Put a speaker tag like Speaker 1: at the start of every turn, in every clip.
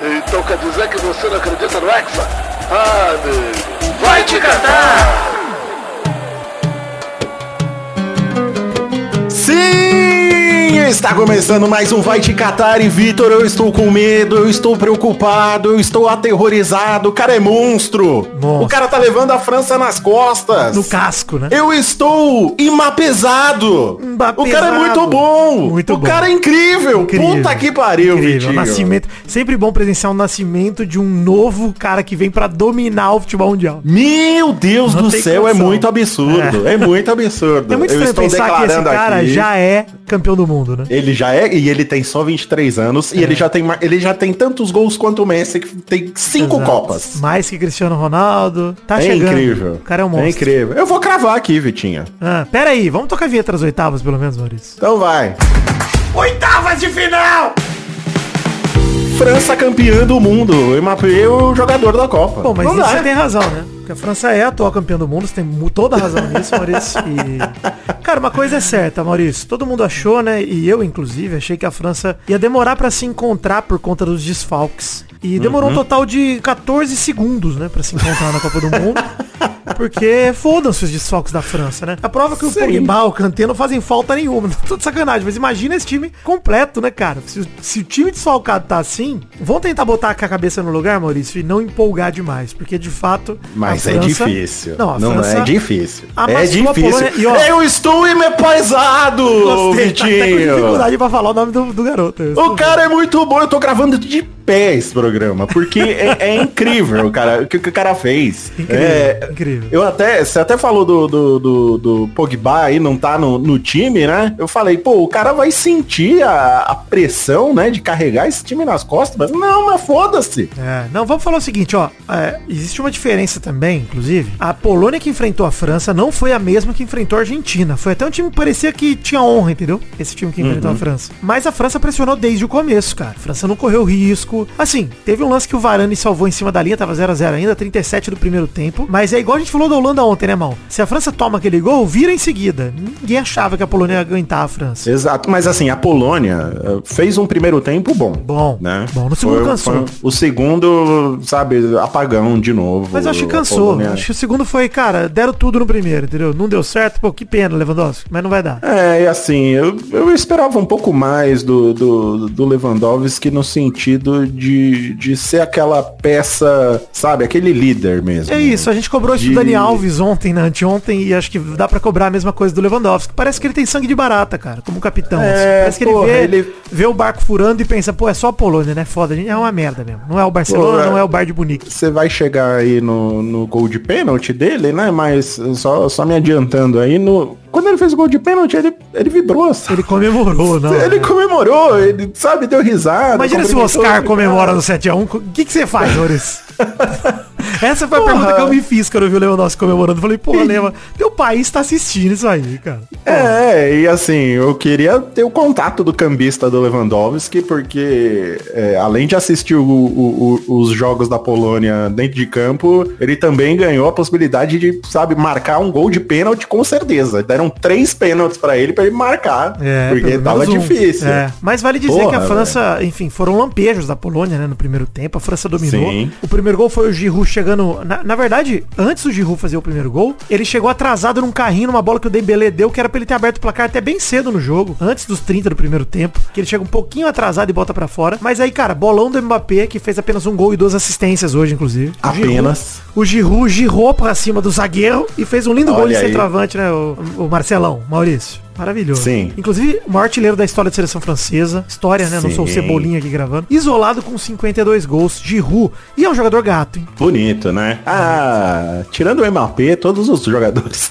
Speaker 1: Então quer dizer que você não acredita no Hexa? Ah, amigo. Vai te catar!
Speaker 2: Está começando mais um Vai Te Catar e Vitor, eu estou com medo, eu estou preocupado, eu estou aterrorizado, o cara é monstro!
Speaker 3: Monstro.
Speaker 2: O cara tá levando a França nas costas!
Speaker 3: No casco, né?
Speaker 2: Eu estou imapesado! O cara é muito bom!
Speaker 3: Muito
Speaker 2: o
Speaker 3: bom.
Speaker 2: cara é incrível!
Speaker 3: Incrível.
Speaker 2: Puta que pariu,
Speaker 3: Incrível. Nascimento. Sempre bom presenciar o nascimento de um novo cara que vem pra dominar o futebol mundial.
Speaker 2: Meu Deus
Speaker 3: Não
Speaker 2: do céu, é muito absurdo. É, muito absurdo.
Speaker 3: É muito
Speaker 2: eu
Speaker 3: estranho
Speaker 2: estou
Speaker 3: pensar que esse cara
Speaker 2: aqui.
Speaker 3: já é campeão do mundo, né?
Speaker 2: Ele já é, e ele tem só 23 anos, e ele já tem ele já tem tantos gols quanto o Messi, que tem cinco
Speaker 3: Exato.
Speaker 2: copas.
Speaker 3: Mais que Cristiano Ronaldo. Tá
Speaker 2: é
Speaker 3: chegando.
Speaker 2: incrível.
Speaker 3: O cara é um monstro.
Speaker 2: É incrível. Eu vou cravar aqui, Vitinha.
Speaker 3: Ah, pera aí, vamos tocar a vinheta das oitavas, pelo menos, Maurício.
Speaker 2: Então vai.
Speaker 3: Oitavas de final!
Speaker 2: França campeã do mundo. Mbappé é o jogador da Copa.
Speaker 3: Bom, mas
Speaker 2: Não
Speaker 3: isso
Speaker 2: dá.
Speaker 3: você tem razão, né? Porque a França é a atual campeã do mundo, você tem toda a razão nisso, Maurício. E... Cara, uma coisa é certa, Maurício. Todo mundo achou, né? E eu, inclusive, achei que a França ia demorar pra se encontrar por conta dos desfalques. E demorou um total de 14 segundos, né? Pra se encontrar na Copa do Mundo. Porque fodam-se os desfalques da França, né? A prova é que o
Speaker 2: Sim.
Speaker 3: Pogba, o Kanté não fazem falta nenhuma. Tô de sacanagem. Mas imagina esse time completo, né, cara? Se, o- se o time desfalcado tá assim, vão tentar botar a cabeça no lugar, Maurício, e não empolgar demais. Porque, de fato,
Speaker 2: Mas
Speaker 3: a
Speaker 2: é
Speaker 3: França-
Speaker 2: difícil.
Speaker 3: Não, a
Speaker 2: Não
Speaker 3: França
Speaker 2: é difícil. É difícil.
Speaker 3: E, ó,
Speaker 2: Eu estou empaisado,
Speaker 3: Gostei, tá até com
Speaker 2: Vitinho.
Speaker 3: dificuldade pra falar o nome do, do garoto.
Speaker 2: O cara é muito bom, eu tô gravando de pé esse programa, porque é, é incrível, cara, o que, que o cara fez.
Speaker 3: Incrível,
Speaker 2: É,
Speaker 3: incrível.
Speaker 2: Eu até, você até falou do, do, do, do Pogba aí, não tá no, no time, né? Eu falei, pô, o cara vai sentir a, a pressão, né, de carregar esse time nas costas, mas não, mas foda-se.
Speaker 3: É, não, vamos falar o seguinte, ó. é, existe uma diferença também, inclusive. A Polônia que enfrentou a França não foi a mesma que enfrentou a Argentina. Foi até um time que parecia que tinha honra, entendeu? Esse time que enfrentou a França. Mas a França pressionou desde o começo, cara. A França não correu risco. Assim, teve um lance que o Varane salvou em cima da linha, tava 0 a 0 ainda, 37 do primeiro tempo. Mas é igual a gente falou da Holanda ontem, né, mal? Se a França toma aquele gol, vira em seguida. Ninguém achava que a Polônia ia aguentar a França.
Speaker 2: Exato, mas assim, a Polônia eh, fez um primeiro tempo bom.
Speaker 3: Bom,
Speaker 2: né?
Speaker 3: bom, no segundo cansou.
Speaker 2: o segundo, sabe, apagão de novo.
Speaker 3: Mas acho que cansou. Acho que o segundo foi, cara, deram tudo no primeiro, entendeu? Não deu certo, pô, que pena, Lewandowski, mas não vai dar.
Speaker 2: É, e assim, eu, eu esperava um pouco mais do, do, do Lewandowski no sentido de, de ser aquela peça, sabe, aquele líder mesmo.
Speaker 3: É isso, a gente cobrou isso
Speaker 2: De-
Speaker 3: do Dani Alves ontem, né, anteontem, e acho que dá pra cobrar a mesma coisa do Lewandowski. Parece que ele tem sangue de barata, cara, como capitão.
Speaker 2: É,
Speaker 3: assim. Parece que
Speaker 2: porra,
Speaker 3: ele vê,
Speaker 2: ele-
Speaker 3: vê o barco furando e pensa, pô, é só a Polônia, né? Foda, gente é uma merda mesmo. Não é o Barcelona,
Speaker 2: é.
Speaker 3: não é o Bar de Munique.
Speaker 2: Você vai chegar aí no, no gol de pênalti dele, né? Mas só, só me adiantando aí, no, quando ele fez o gol de pênalti, ele, ele vibrou. sabe?
Speaker 3: Ele comemorou, não.
Speaker 2: Ele
Speaker 3: né?
Speaker 2: comemorou, ele, sabe, deu risada.
Speaker 3: Imagina se o Oscar comemora no 7x1, o que, que você faz, Maurício? Essa foi a
Speaker 2: Porra.
Speaker 3: pergunta que eu me fiz quando eu vi o Lewandowski comemorando. Falei, pô, Leva, teu país tá assistindo isso aí, cara.
Speaker 2: É, e assim, eu queria ter o contato do cambista do Lewandowski, porque é, além de assistir o- o- o- os jogos da Polônia dentro de campo, ele também ganhou a possibilidade de, sabe, marcar um gol de pênalti com certeza. Deram três pênaltis pra ele pra ele marcar, porque
Speaker 3: pelo
Speaker 2: tava
Speaker 3: um.
Speaker 2: difícil.
Speaker 3: É, Mas vale dizer
Speaker 2: Porra,
Speaker 3: que a França, enfim, foram lampejos da Polônia, né, no primeiro tempo. A França dominou.
Speaker 2: Sim.
Speaker 3: O primeiro gol foi o Giroud chegando... Na, na verdade, antes do Giroud fazer o primeiro gol, ele chegou atrasado num carrinho, numa bola que o Dembélé deu, que era pra ele ter aberto o placar até bem cedo no jogo, antes dos 30 do primeiro tempo, que ele chega um pouquinho atrasado e bota pra fora. Mas aí, cara, bolão do Mbappé, que fez apenas um gol e duas assistências hoje, inclusive.
Speaker 2: Apenas.
Speaker 3: o Giroud girou pra cima do zagueiro e fez um lindo gol de
Speaker 2: Olha
Speaker 3: centroavante, né? O, o Marcelão, Maurício. Maravilhoso.
Speaker 2: Sim.
Speaker 3: Inclusive, o maior artilheiro da história da seleção francesa. História, né? Não sou o
Speaker 2: Sim.
Speaker 3: Cebolinha aqui gravando. Isolado com 52 gols. Giroud. E é um jogador gato, hein?
Speaker 2: Bonito, né? Ah, tirando o MAP, todos os jogadores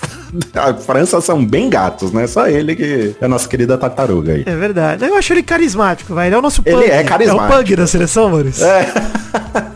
Speaker 2: da França são bem gatos, né? Só ele que é a nossa querida tartaruga aí.
Speaker 3: É verdade. Eu acho ele carismático, vai. Ele é o nosso
Speaker 2: Ele
Speaker 3: pug.
Speaker 2: é carismático.
Speaker 3: É o pug da seleção, Maurício.
Speaker 2: É.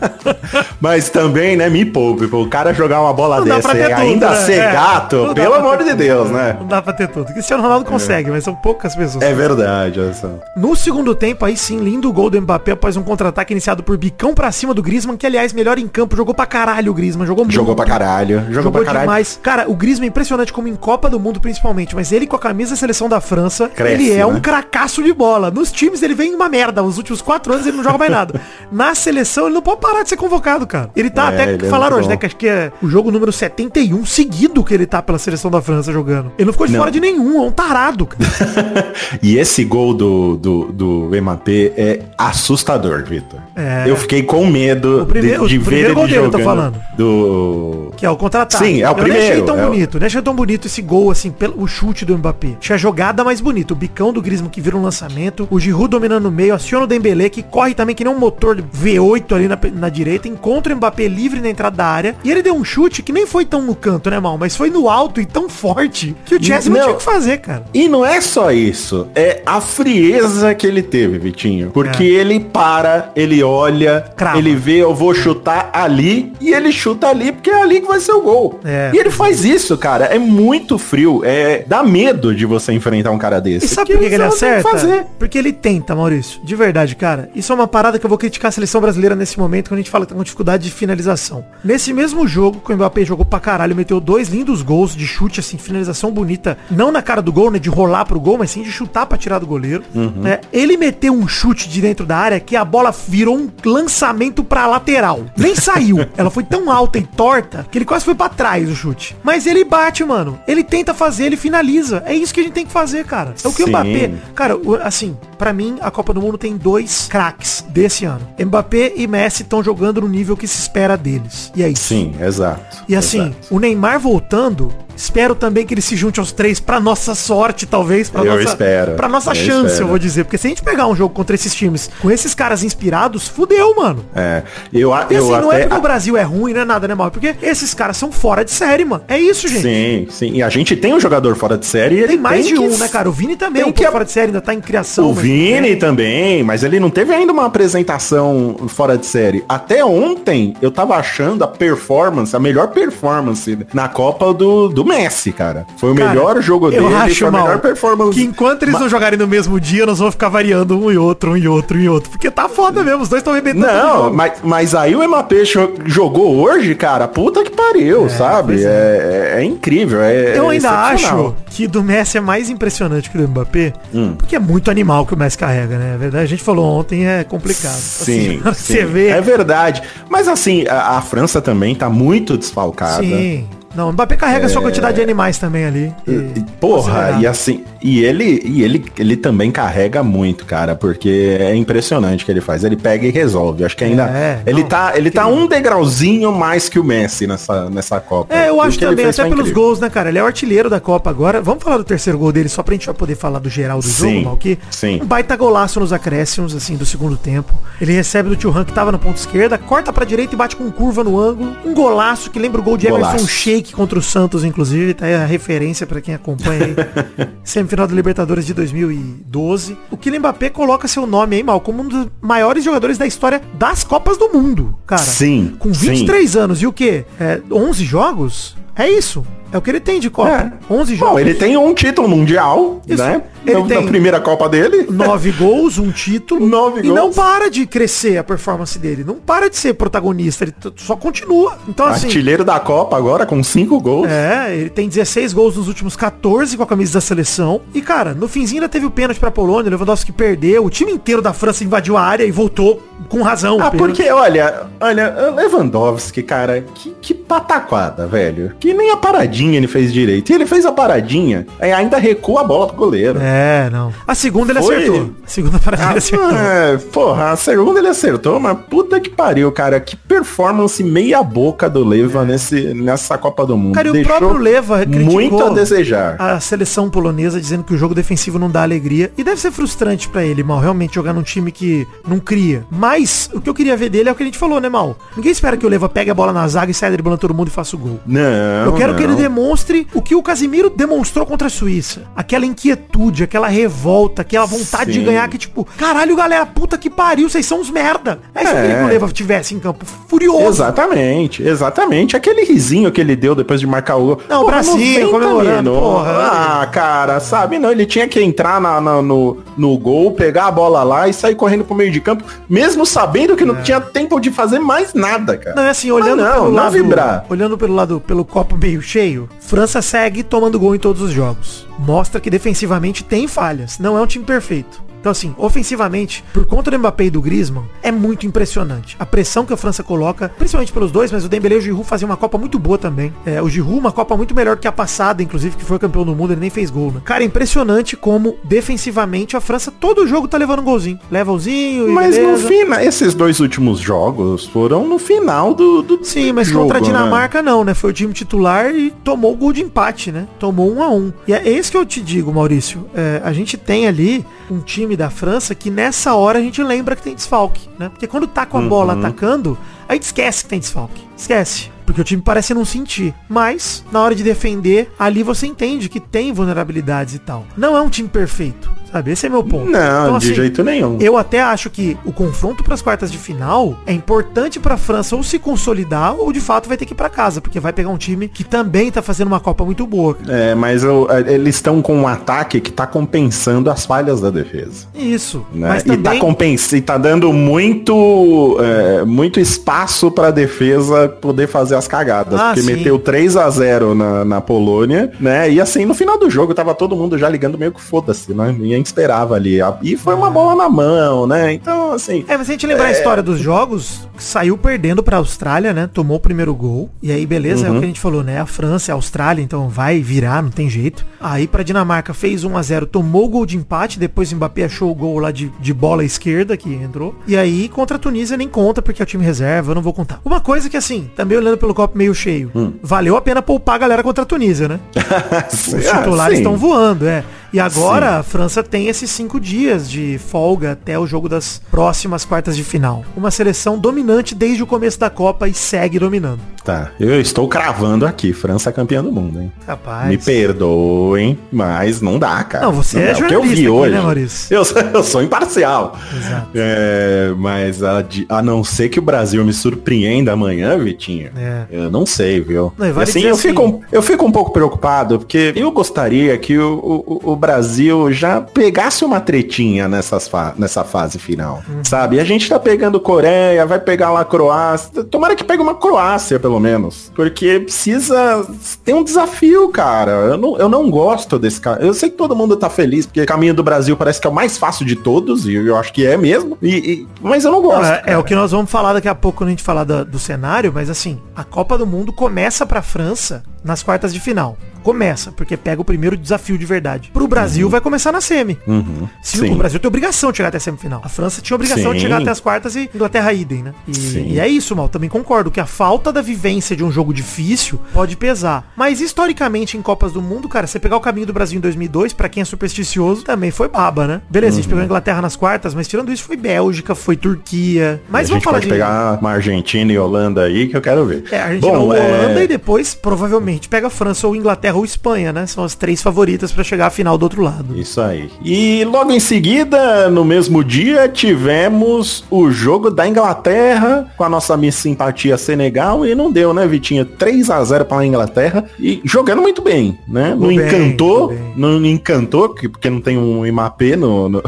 Speaker 2: Mas também, né, me poupe. pô, O cara jogar uma bola
Speaker 3: Não
Speaker 2: dessa e
Speaker 3: tudo,
Speaker 2: ainda
Speaker 3: né?
Speaker 2: ser
Speaker 3: É. Não
Speaker 2: gato,
Speaker 3: dá
Speaker 2: pelo amor de
Speaker 3: tudo,
Speaker 2: Deus, né?
Speaker 3: Não dá pra ter tudo. Cristiano Ronaldo consegue, mas são poucas pessoas.
Speaker 2: É verdade, olha só.
Speaker 3: No segundo tempo, aí sim, lindo gol do Mbappé após um contra-ataque iniciado por Bicão pra cima do Griezmann, que aliás, melhor em campo, jogou pra caralho o Griezmann, jogou muito.
Speaker 2: Jogou pra caralho. Jogou,
Speaker 3: Jogou
Speaker 2: pra caralho.
Speaker 3: demais. Cara, o Griezmann é impressionante como em Copa do Mundo principalmente, mas ele com a camisa da seleção da França,
Speaker 2: Cresce,
Speaker 3: ele é um
Speaker 2: né?
Speaker 3: cracaço de bola. Nos times ele vem uma merda. Os últimos quatro anos ele não joga mais nada. Na seleção ele não pode parar de ser convocado, cara. Ele tá
Speaker 2: É,
Speaker 3: até
Speaker 2: ele é
Speaker 3: falaram
Speaker 2: muito
Speaker 3: hoje, né,
Speaker 2: bom.
Speaker 3: que acho que é o jogo número 71 seguido que ele tá pela seleção da França jogando. Ele não ficou de
Speaker 2: Não.
Speaker 3: fora de nenhum, é um tarado, cara.
Speaker 2: E esse gol do, do, do MAP é assustador, Vitor.
Speaker 3: É.
Speaker 2: Eu fiquei com medo
Speaker 3: O primeiro-
Speaker 2: de, de
Speaker 3: o
Speaker 2: ver
Speaker 3: primeiro
Speaker 2: ele
Speaker 3: gol dele, eu tô falando.
Speaker 2: do...
Speaker 3: Que é o contra-ataque.
Speaker 2: Sim, é o
Speaker 3: Eu nem achei
Speaker 2: primeiro,
Speaker 3: tão
Speaker 2: é o-
Speaker 3: bonito, nem achei tão bonito esse gol, assim, pelo, o chute do Mbappé. Achei a jogada mais bonita. O bicão do Griezmann que vira um lançamento, o Giroud dominando no meio, aciona o Dembélé, que corre também que nem um motor de V8 ali na, na direita, encontra o Mbappé livre na entrada da área, e ele deu um chute que nem foi tão no canto, né, mal? Mas foi no alto e tão forte que o Chelsea não,
Speaker 2: Não.
Speaker 3: tinha o que fazer, cara.
Speaker 2: E não é só isso, é a frieza que ele teve, Vitinho. Porque ele para, ele olha,
Speaker 3: É. Crava.
Speaker 2: ele vê, eu vou chutar ali, e ele chuta ali, porque é ali que vai ser o gol.
Speaker 3: É.
Speaker 2: E ele faz isso, cara. É muito frio. É, dá medo de você enfrentar um cara desse.
Speaker 3: E sabe por que, que ele acerta?
Speaker 2: Fazer.
Speaker 3: Porque ele tenta, Maurício. De verdade, cara. Isso é uma parada que eu vou criticar a seleção brasileira nesse momento, quando a gente fala que tá com dificuldade de finalização. Nesse mesmo jogo, que o Mbappé jogou pra caralho, meteu dois lindos gols de chute, assim, finalização bonita. Não na cara do gol, né? De rolar pro gol, mas sim de chutar pra tirar do goleiro.
Speaker 2: Uhum.
Speaker 3: né? Ele meteu um chute de dentro da área que a bola virou um lançamento pra lateral. Nem saiu. Ela foi tão alta e torta que ele quase foi pra trás o chute. Mas ele bate, mano. Ele tenta fazer, ele finaliza. É isso que a gente tem que fazer, cara. É o que o
Speaker 2: Sim.
Speaker 3: Mbappé Cara, o- assim, pra mim, a Copa do Mundo tem dois craques desse ano. Mbappé e Messi estão jogando no nível que se espera deles. E é isso.
Speaker 2: Sim, exato.
Speaker 3: E assim,
Speaker 2: exato.
Speaker 3: o Neymar voltando, espero também que ele se junte aos três pra nossa sorte, talvez. Pra
Speaker 2: Eu
Speaker 3: nossa,
Speaker 2: espero.
Speaker 3: Pra nossa
Speaker 2: Eu
Speaker 3: chance,
Speaker 2: espero.
Speaker 3: eu vou dizer. Porque se a gente pegar um jogo contra esses times com esses caras inspirados, fudeu, mano.
Speaker 2: É, eu, a-
Speaker 3: E
Speaker 2: eu
Speaker 3: assim, não é
Speaker 2: até...
Speaker 3: porque o Brasil é ruim, não é nada, né, mal? Porque esses caras são fora de série, mano. É isso, gente.
Speaker 2: Sim, sim. E a gente tem um jogador fora de série e ele
Speaker 3: Tem mais de
Speaker 2: que-
Speaker 3: um, né, cara? O Vini também é
Speaker 2: tem
Speaker 3: um
Speaker 2: que
Speaker 3: fora de série, ainda tá em criação.
Speaker 2: O
Speaker 3: mas-
Speaker 2: Vini
Speaker 3: é.
Speaker 2: também, mas ele não teve ainda uma apresentação fora de série. Até ontem eu tava achando a performance, a melhor performance na Copa do, do Messi, cara. Foi o
Speaker 3: Cara,
Speaker 2: melhor jogo dele,
Speaker 3: eu
Speaker 2: foi
Speaker 3: acho
Speaker 2: a melhor performance.
Speaker 3: que enquanto eles não jogarem no mesmo dia, nós vamos ficar variando um e outro, um e outro, um e outro. Porque tá foda mesmo, os dois estão arrebentando. todo
Speaker 2: Não, mas, mas aí o Mbappé jo- jogou hoje, cara, puta que pariu, sabe?
Speaker 3: pois
Speaker 2: É, é- é incrível, é
Speaker 3: Eu ainda acho que do Messi é mais impressionante que do Mbappé,
Speaker 2: Hum.
Speaker 3: porque é muito animal que o Messi carrega, né? É verdade, a gente falou ontem, é complicado.
Speaker 2: Sim,
Speaker 3: Assim,
Speaker 2: sim.
Speaker 3: você vê.
Speaker 2: É verdade. Mas assim, a, a França também tá muito desfalcada.
Speaker 3: Sim. Não, o Mbappé carrega a sua quantidade de animais também ali.
Speaker 2: É. E- Porra, e assim, e ele, e ele, ele também carrega muito, cara, porque é impressionante o que ele faz. Ele pega e resolve. Acho que ainda
Speaker 3: É,
Speaker 2: ele
Speaker 3: não,
Speaker 2: tá, ele tá um degrauzinho mais que o Messi nessa, nessa Copa.
Speaker 3: É, eu acho também, até pelos
Speaker 2: incrível.
Speaker 3: gols, né, cara? Ele é o artilheiro da Copa agora. Vamos falar do terceiro gol dele, só pra gente já poder falar do geral do
Speaker 2: Sim,
Speaker 3: jogo, mal que
Speaker 2: sim.
Speaker 3: Um baita golaço nos acréscimos, assim, do segundo tempo. Ele recebe do Tio Han, que tava na ponta esquerda, corta pra direita e bate com curva no ângulo. Um golaço que lembra o gol de Emerson
Speaker 2: Golaço.
Speaker 3: Sheik contra o Santos, inclusive. Tá aí a referência pra quem acompanha aí. Semifinal da Libertadores de 2012. O Kylian Mbappé coloca seu nome aí, mal, como um dos maiores jogadores da história das Copas do Mundo, cara.
Speaker 2: Sim,
Speaker 3: Com 23 anos e o quê? É, 11 jogos? É isso. É o que ele tem de Copa. 11 jogos.
Speaker 2: Bom, ele tem um título mundial,
Speaker 3: Isso.
Speaker 2: né?
Speaker 3: Ele
Speaker 2: na,
Speaker 3: tem-
Speaker 2: na primeira Copa dele.
Speaker 3: Nove gols, um título.
Speaker 2: Nove
Speaker 3: e não
Speaker 2: gols.
Speaker 3: para de crescer a performance dele. Não para de ser protagonista. Ele só continua. Então, assim.
Speaker 2: Artilheiro da Copa agora com cinco gols.
Speaker 3: É, ele tem 16 gols nos últimos 14 com a camisa da seleção. E, cara, no finzinho ainda teve o pênalti pra Polônia, o Lewandowski perdeu. O time inteiro da França invadiu a área e voltou com razão.
Speaker 2: Ah, porque, olha, olha, Lewandowski, cara, que, que pataquada, velho. Que nem a paradinha ele fez direito. E ele fez a paradinha, aí ainda recua a bola pro goleiro.
Speaker 3: É, não. A segunda ele
Speaker 2: Foi-
Speaker 3: acertou. A segunda parada ele
Speaker 2: Ah,
Speaker 3: acertou.
Speaker 2: é, porra, a segunda ele acertou, mas puta que pariu, cara. Que performance meia boca do Leva nesse, nessa Copa do Mundo.
Speaker 3: Cara, e o
Speaker 2: Deixou
Speaker 3: próprio Leva criticou
Speaker 2: muito a desejar.
Speaker 3: a seleção polonesa dizendo que o jogo defensivo não dá alegria. E deve ser frustrante pra ele, mal, realmente jogar num time que não cria. Mas o que eu queria ver dele é o que a gente falou, né, mal? Ninguém espera que o Leva pegue a bola na zaga e saia driblando todo mundo e faça o gol.
Speaker 2: Não,
Speaker 3: Eu quero que ele
Speaker 2: não.
Speaker 3: Demonstre o que o Casimiro demonstrou contra a Suíça. Aquela inquietude, aquela revolta, aquela vontade
Speaker 2: Sim.
Speaker 3: de ganhar que tipo, caralho, galera, puta que pariu, vocês são uns merda. É isso
Speaker 2: É.
Speaker 3: que o Leva tivesse em campo, furioso.
Speaker 2: Exatamente, exatamente. Aquele risinho que ele deu depois de marcar o gol.
Speaker 3: Não, bracinho,
Speaker 2: 90
Speaker 3: comemorando, porra.
Speaker 2: Ah, cara, sabe? Não, ele tinha que entrar na- na- no, no gol, pegar a bola lá e sair correndo pro meio de campo, mesmo sabendo que não tinha tempo de fazer mais nada, cara.
Speaker 3: Não, é assim, olhando
Speaker 2: Ah, não,
Speaker 3: pelo
Speaker 2: não
Speaker 3: lado,
Speaker 2: vibrar.
Speaker 3: olhando pelo lado, pelo copo meio cheio, França segue tomando gol em todos os jogos. Mostra que defensivamente tem falhas, não é um time perfeito. Então assim, ofensivamente, por conta do Mbappé e do Griezmann, é muito impressionante. A pressão que a França coloca, principalmente pelos dois, mas o Dembélé e o Giroud faziam uma Copa muito boa também. É, o Giroud uma Copa muito melhor que a passada, inclusive, que foi campeão do mundo, ele nem fez gol, né? Cara, é impressionante como defensivamente a França, todo jogo tá levando um golzinho. Leva e
Speaker 2: Mas no
Speaker 3: beleza.
Speaker 2: final, esses dois últimos jogos foram no final do, do
Speaker 3: Sim, mas
Speaker 2: jogo,
Speaker 3: contra a
Speaker 2: né?
Speaker 3: Dinamarca não, né? Foi o time titular e tomou o gol de empate, né? Tomou um a um. E é isso que eu te digo, Maurício. É, a gente tem ali um time da França que nessa hora a gente lembra que tem desfalque, né? Porque quando tá com a bola atacando, a gente esquece que tem desfalque. Esquece. Porque o time parece não sentir. Mas, na hora de defender, ali você entende que tem vulnerabilidades e tal. Não é um time perfeito, sabe? Esse é meu ponto.
Speaker 2: Não,
Speaker 3: Então,
Speaker 2: de
Speaker 3: assim,
Speaker 2: jeito nenhum.
Speaker 3: eu até acho que o confronto para as quartas de final é importante para a França ou se consolidar ou de fato vai ter que ir para casa, porque vai pegar um time que também tá fazendo uma Copa muito boa.
Speaker 2: É, mas eu- eles estão com um ataque que tá compensando as falhas da defesa.
Speaker 3: Isso.
Speaker 2: né?
Speaker 3: Mas
Speaker 2: E tá
Speaker 3: também
Speaker 2: compensa, e tá dando muito, é, muito espaço pra defesa poder fazer as cagadas.
Speaker 3: Ah,
Speaker 2: porque
Speaker 3: sim.
Speaker 2: meteu 3 a 0 na, na Polônia, né? E assim, no final do jogo tava todo mundo já ligando meio que foda-se, né? Ninguém esperava ali. E foi uma bola na mão, né? Então, assim.
Speaker 3: É, mas se a gente lembrar a história dos jogos, saiu perdendo pra Austrália, né? Tomou o primeiro gol. E aí, beleza, é o que a gente falou, né? A França é a Austrália, então vai virar, não tem jeito. Aí pra Dinamarca fez 1 a 0 tomou o gol de empate, depois o Mbappé achou o gol lá de, de bola esquerda que entrou. E aí, contra a Tunísia nem conta, porque é o time reserva, eu não vou contar. Uma coisa que, assim, também olhando pelo copo meio cheio, valeu a pena poupar a galera contra a Tunísia, né? Os titulares estão voando, é. E agora a França tem esses cinco dias de folga até o jogo das próximas quartas de final. Uma seleção dominante desde o começo da Copa e segue dominando.
Speaker 2: Tá, eu estou cravando aqui, França campeã do mundo, hein?
Speaker 3: Rapaz.
Speaker 2: Me perdoem, mas não dá, cara.
Speaker 3: Não, você é
Speaker 2: dá. O que eu
Speaker 3: jornalista
Speaker 2: vi
Speaker 3: aqui,
Speaker 2: hoje.
Speaker 3: né, Maurício?
Speaker 2: Eu, sou- eu sou imparcial.
Speaker 3: Exato.
Speaker 2: É, mas a, a não ser que o Brasil me surpreenda amanhã, Vitinho,
Speaker 3: É.
Speaker 2: eu não sei, viu?
Speaker 3: Não, vale
Speaker 2: assim, eu,
Speaker 3: assim-
Speaker 2: fico, um- eu fico um pouco preocupado, porque eu gostaria que o, o, o Brasil já pegasse uma tretinha nessas fa nessa fase final,
Speaker 3: Uhum.
Speaker 2: sabe? A gente tá pegando Coreia, vai pegar lá a Croácia, tomara que pegue uma Croácia, pelo menos, porque precisa ter um desafio, cara. Eu não, eu não gosto desse cara. Eu sei que todo mundo tá feliz, porque o caminho do Brasil parece que é o mais fácil de todos, e eu acho que é mesmo, e, e- mas eu não gosto.
Speaker 3: É, é
Speaker 2: cara.
Speaker 3: o que nós vamos falar daqui a pouco quando a gente falar da- do cenário, mas assim, a Copa do Mundo começa pra França nas quartas de final. Começa, porque pega o primeiro desafio de verdade. Pro Brasil vai começar na semi.
Speaker 2: Uhum.
Speaker 3: Se
Speaker 2: Sim.
Speaker 3: o Brasil tem obrigação de chegar até a semifinal. A França tinha obrigação de
Speaker 2: Sim.
Speaker 3: chegar até as quartas e Inglaterra idem, né? E, e é isso, Mal. Também concordo que a falta da vivência de um jogo difícil pode pesar. Mas historicamente em Copas do Mundo, cara, você pegar o caminho do Brasil em 2002, pra quem é supersticioso, também foi baba, né? Beleza, a gente
Speaker 2: Uhum.
Speaker 3: pegou a Inglaterra nas quartas, mas tirando isso foi Bélgica, foi Turquia. Mas
Speaker 2: a
Speaker 3: vamos
Speaker 2: gente
Speaker 3: falar de
Speaker 2: pegar uma Argentina e Holanda aí que eu quero ver.
Speaker 3: é, Argentina
Speaker 2: Bom, é,
Speaker 3: Holanda e depois provavelmente pega a França ou Inglaterra ou Espanha, né? São as três favoritas pra chegar à final do outro lado.
Speaker 2: Isso aí. E logo em seguida, no mesmo dia, tivemos o jogo da Inglaterra com a nossa Miss Simpatia Senegal e não deu, né, Vitinho? 3 a 0 para a Inglaterra e jogando muito bem, né? Não encantou, não encantou, que- porque não tem um IMAP no, no,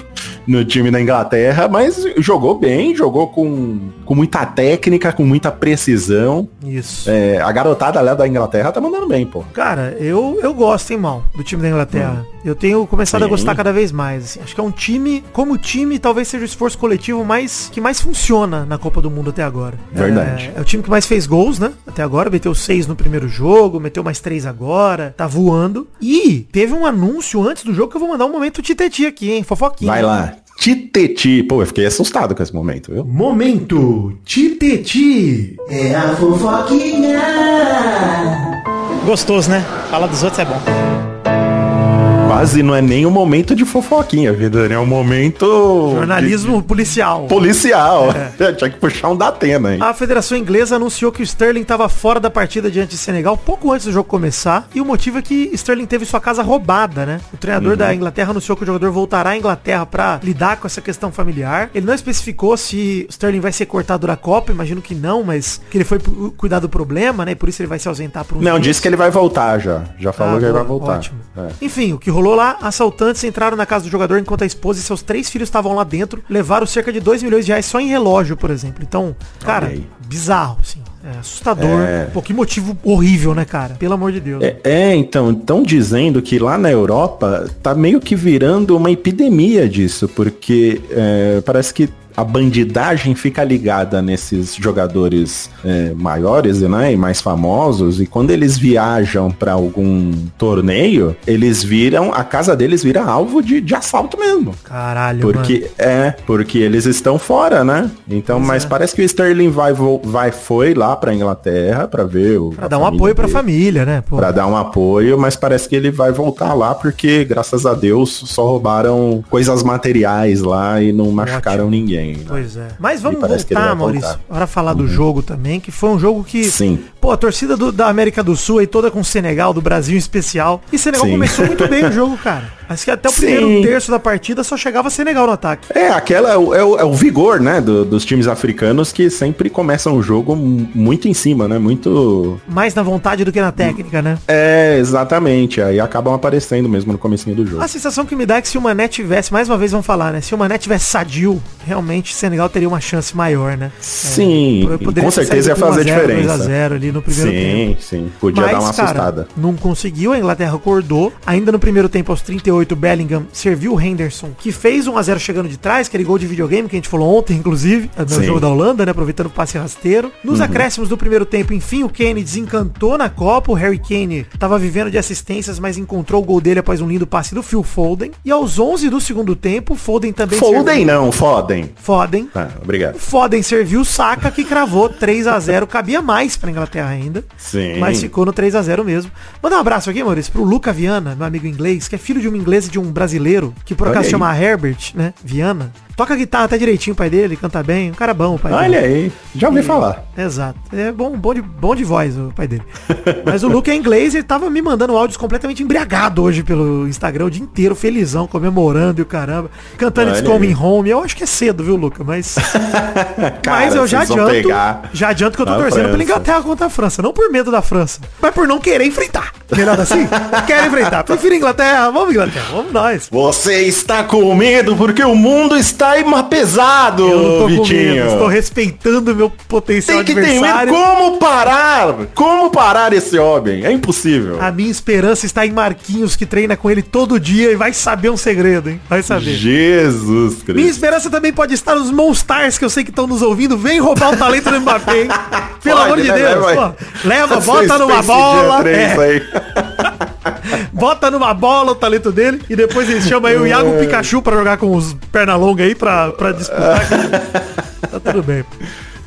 Speaker 2: no time da Inglaterra, mas jogou bem, jogou com, com muita técnica, com muita precisão.
Speaker 3: Isso.
Speaker 2: É, a garotada lá da Inglaterra tá mandando bem, pô.
Speaker 3: Cara, eu, eu gosto, hein, mal, do time da Inglaterra. Eu tenho começado a
Speaker 2: Sim.
Speaker 3: gostar cada vez mais. assim. Acho que é um time, como time, talvez seja o esforço coletivo mais que mais funciona na Copa do Mundo até agora.
Speaker 2: Verdade.
Speaker 3: É, é o time que mais fez gols, né? Até agora, meteu seis no primeiro jogo, meteu mais três agora, tá voando. E teve um anúncio antes do jogo que eu vou mandar um momento titeti aqui, hein? Fofoquinha.
Speaker 2: Vai lá. Titeti. Pô, eu fiquei assustado com esse momento, viu?
Speaker 3: Momento Titeti.
Speaker 4: É a fofoquinha.
Speaker 3: Gostoso, né? Falar dos outros é bom.
Speaker 2: Quase não é nem um momento de fofoquinha, vida? É um momento...
Speaker 3: Jornalismo policial.
Speaker 2: de- policial. Tinha que puxar um da Atena, hein?
Speaker 3: A Federação Inglesa anunciou que o Sterling estava fora da partida diante de Senegal pouco antes do jogo começar. E o motivo é que Sterling teve sua casa roubada, né? O treinador
Speaker 2: Uhum.
Speaker 3: da Inglaterra anunciou que o jogador voltará à Inglaterra para lidar com essa questão familiar. Ele não especificou se o Sterling vai ser cortado da Copa, imagino que não, mas que ele foi cuidar do problema, né? E por isso ele vai se ausentar por um
Speaker 2: Não, disse que ele vai voltar já. Já falou
Speaker 3: Ah,
Speaker 2: que ele vai voltar.
Speaker 3: ótimo.
Speaker 2: É.
Speaker 3: Enfim, o que rolou lá, assaltantes entraram na casa do jogador enquanto a esposa e seus três filhos estavam lá dentro, levaram cerca de 2 milhões de reais só em relógio, por exemplo. Então, cara,
Speaker 2: aí.
Speaker 3: bizarro, assim. É assustador.
Speaker 2: É.
Speaker 3: Pô, que motivo horrível, né, cara? Pelo amor de Deus.
Speaker 2: É, é, então, estão dizendo que lá na Europa tá meio que virando uma epidemia disso, porque é, parece que a bandidagem fica ligada nesses jogadores é, maiores né, e mais famosos, e quando eles viajam para algum torneio, eles viram, a casa deles vira alvo de, de assalto mesmo.
Speaker 3: Caralho, mano.
Speaker 2: Porque é, porque eles estão fora, né? Então,
Speaker 3: Pois
Speaker 2: mas
Speaker 3: é.
Speaker 2: parece que o Sterling vai, vai foi lá pra Inglaterra pra ver o
Speaker 3: Pra dar um apoio pra
Speaker 2: dele.
Speaker 3: família, né? Pô.
Speaker 2: Pra dar um apoio, mas parece que ele vai voltar lá porque, graças a Deus, só roubaram coisas materiais lá e não machucaram ninguém. Né?
Speaker 3: Pois é. Mas vamos voltar, Maurício.
Speaker 2: voltar. Uhum.
Speaker 3: Bora falar do jogo também, que foi um jogo que.
Speaker 2: Sim.
Speaker 3: Pô, a torcida do- da América do Sul aí toda com o Senegal, do Brasil em especial. E Senegal
Speaker 2: Sim.
Speaker 3: começou muito bem o jogo, cara. Acho que até o
Speaker 2: Sim.
Speaker 3: primeiro terço da partida só chegava Senegal no ataque.
Speaker 2: É, aquela é o, é o- é o vigor, né, do- dos times africanos que sempre começam o jogo mu- muito em cima, né? Muito.
Speaker 3: Mais na vontade do que na técnica, né?
Speaker 2: É, exatamente. Aí acabam aparecendo mesmo no comecinho do jogo.
Speaker 3: A sensação que me dá é que se o Mané tivesse, mais uma vez vamos falar, né? Se o Mané tivesse sadio, realmente Senegal teria uma chance maior, né?
Speaker 2: Sim,
Speaker 3: É,
Speaker 2: com certeza ia fazer
Speaker 3: 1 a 0,
Speaker 2: diferença.
Speaker 3: 2 a 0 ali no primeiro tempo.
Speaker 2: Sim, sim. Podia dar uma assustada.
Speaker 3: não conseguiu, a Inglaterra acordou. Ainda no primeiro tempo, aos 38, Bellingham serviu o Henderson, que fez 1x0 chegando de trás, aquele gol de videogame que a gente falou ontem, inclusive, no
Speaker 2: Sim. Uhum.
Speaker 3: jogo da Holanda, né? Aproveitando o passe rasteiro. Nos acréscimos do primeiro tempo, enfim, o Kane desencantou na Copa. O Harry Kane tava vivendo de assistências, mas encontrou o gol dele após um lindo passe do Phil Foden. E aos 11 do segundo tempo, Foden também
Speaker 2: Foden
Speaker 3: serviu-
Speaker 2: não, Foden.
Speaker 3: Foden.
Speaker 2: Tá, obrigado.
Speaker 3: Foden serviu o Saka que cravou 3 a 0 Cabia mais pra Inglaterra ainda.
Speaker 2: Sim.
Speaker 3: Mas ficou no 3 a 0 mesmo. Manda um abraço aqui, Maurício, pro Luca Viana, meu amigo inglês, que é filho de um inglês de um brasileiro, que por
Speaker 2: Olha
Speaker 3: acaso
Speaker 2: aí.
Speaker 3: chama Herbert, né? Viana. Toca guitarra até direitinho o pai dele, canta bem, um cara bom o pai
Speaker 2: Olha
Speaker 3: dele.
Speaker 2: aí, já ouvi falar.
Speaker 3: Exato. É bom, bom, de, bom de voz o pai dele. Mas o Luca é inglês e ele tava me mandando áudios completamente embriagado hoje pelo Instagram o dia inteiro, felizão, comemorando e o caramba. Cantando It's Coming. Home. Eu acho que é cedo, viu, Luca? Mas.
Speaker 2: Cara,
Speaker 3: Mas eu já adianto,
Speaker 2: pegar
Speaker 3: já adianto que eu tô torcendo pela
Speaker 2: França.
Speaker 3: Inglaterra contra a França. Não por medo da França, mas por não querer enfrentar. Melhor assim? Quero enfrentar. Prefiro Inglaterra. Vamos, Inglaterra. Vamos nós.
Speaker 2: Você está com medo porque o mundo está ima- pesado,
Speaker 3: Eu não tô com
Speaker 2: Vitinho.
Speaker 3: medo. Estou respeitando o meu potencial
Speaker 2: Tem que ter medo.
Speaker 3: adversário.
Speaker 2: Como parar? Como parar esse homem? É impossível.
Speaker 3: A minha esperança está em Marquinhos, que treina com ele todo dia e vai saber um segredo, hein? Vai saber.
Speaker 2: Jesus Cristo.
Speaker 3: Minha esperança também pode estar nos Monstars, que eu sei que estão nos ouvindo. Vem roubar o talento do Mbappé, hein? Pelo
Speaker 2: Pode,
Speaker 3: amor de
Speaker 2: né?
Speaker 3: Deus.
Speaker 2: Leva-
Speaker 3: pô. leva, bota numa bola.
Speaker 2: Jam 3
Speaker 3: é,
Speaker 2: aí.
Speaker 3: bota numa bola o talento dele. E depois eles chamam aí o Iago Pikachu pra jogar com os perna longa aí pra, pra disputar. tá tudo bem.